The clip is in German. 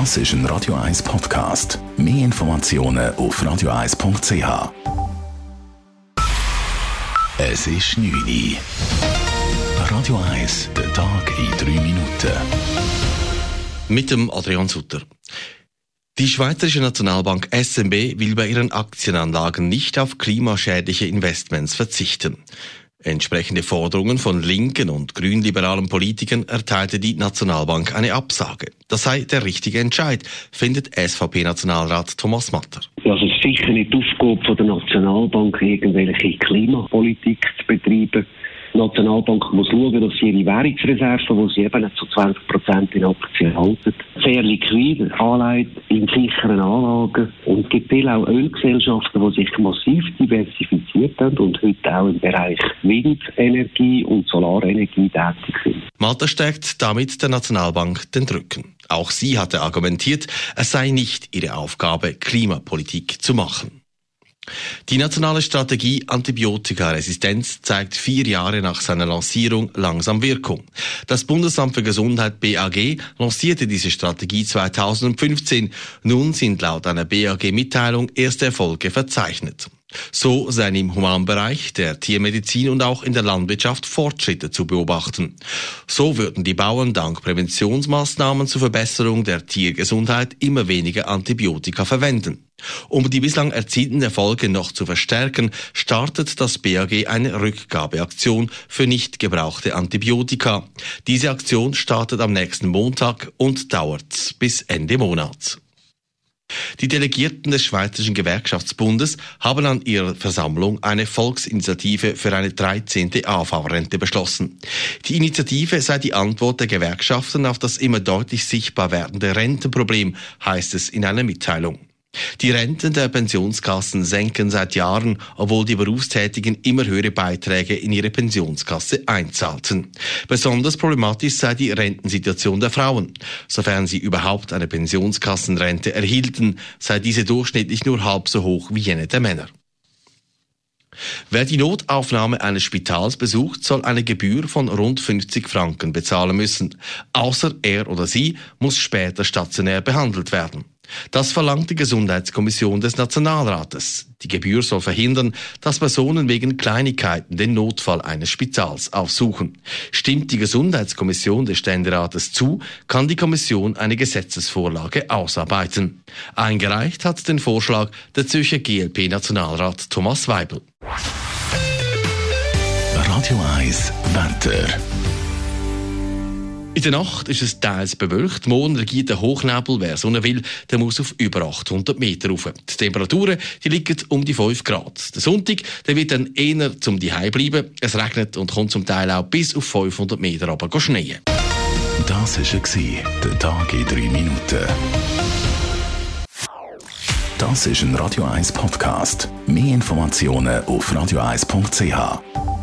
Das ist ein Radio 1 Podcast. Mehr Informationen auf radio1.ch. Es ist 9 Uhr. Radio 1, der Tag in 3 Minuten. Mit dem Adrian Sutter. Die Schweizerische Nationalbank SMB will bei ihren Aktienanlagen nicht auf klimaschädliche Investments verzichten. Entsprechende Forderungen von linken und grünliberalen Politikern erteilte die Nationalbank eine Absage. Das sei der richtige Entscheid, findet SVP-Nationalrat Thomas Matter. Es ist sicher nicht die Aufgabe der Nationalbank, irgendwelche Klimapolitik zu betreiben. Die Nationalbank muss schauen, dass sie ihre Währungsreserven, die sie eben zu 20 Prozent in Aktien halten, sehr liquid anlegt in sicheren Anlagen. Und gibt viele auch Ölgesellschaften, die sich massiv diversifiziert haben und heute auch im Bereich Windenergie und Solarenergie tätig sind. Malta stärkt damit der Nationalbank den Drücken. Auch sie hatte argumentiert, es sei nicht ihre Aufgabe, Klimapolitik zu machen. Die nationale Strategie Antibiotikaresistenz zeigt vier Jahre nach seiner Lancierung langsam Wirkung. Das Bundesamt für Gesundheit BAG lancierte diese Strategie 2015. Nun sind laut einer BAG-Mitteilung erste Erfolge verzeichnet. So seien im Humanbereich, der Tiermedizin und auch in der Landwirtschaft Fortschritte zu beobachten. So würden die Bauern dank Präventionsmaßnahmen zur Verbesserung der Tiergesundheit immer weniger Antibiotika verwenden. Um die bislang erzielten Erfolge noch zu verstärken, startet das BAG eine Rückgabeaktion für nicht gebrauchte Antibiotika. Diese Aktion startet am nächsten Montag und dauert bis Ende Monats. Die Delegierten des Schweizerischen Gewerkschaftsbundes haben an ihrer Versammlung eine Volksinitiative für eine 13. AV-Rente beschlossen. Die Initiative sei die Antwort der Gewerkschaften auf das immer deutlich sichtbar werdende Rentenproblem, heißt es in einer Mitteilung. Die Renten der Pensionskassen senken seit Jahren, obwohl die Berufstätigen immer höhere Beiträge in ihre Pensionskasse einzahlten. Besonders problematisch sei die Rentensituation der Frauen. Sofern sie überhaupt eine Pensionskassenrente erhielten, sei diese durchschnittlich nur halb so hoch wie jene der Männer. Wer die Notaufnahme eines Spitals besucht, soll eine Gebühr von rund 50 Franken bezahlen müssen. Außer er oder sie muss später stationär behandelt werden. Das verlangt die Gesundheitskommission des Nationalrates. Die Gebühr soll verhindern, dass Personen wegen Kleinigkeiten den Notfall eines Spitals aufsuchen. Stimmt die Gesundheitskommission des Ständerates zu, kann die Kommission eine Gesetzesvorlage ausarbeiten. Eingereicht hat den Vorschlag der Zürcher GLP-Nationalrat Thomas Weibel. Radio 1 Wetter. In der Nacht ist es teils bewölkt. Morgen regiert der Hochnebel. Wer Sonne will, der muss auf über 800 Meter rauf. Die Temperaturen die liegen um die 5 Grad. Der Sonntag der wird dann eher zum Zuhause bleiben. Es regnet und kommt zum Teil auch bis auf 500 Meter runter schneien. Das war der Tag in 3 Minuten. Das ist ein Radio 1 Podcast. Mehr Informationen auf radio1.ch.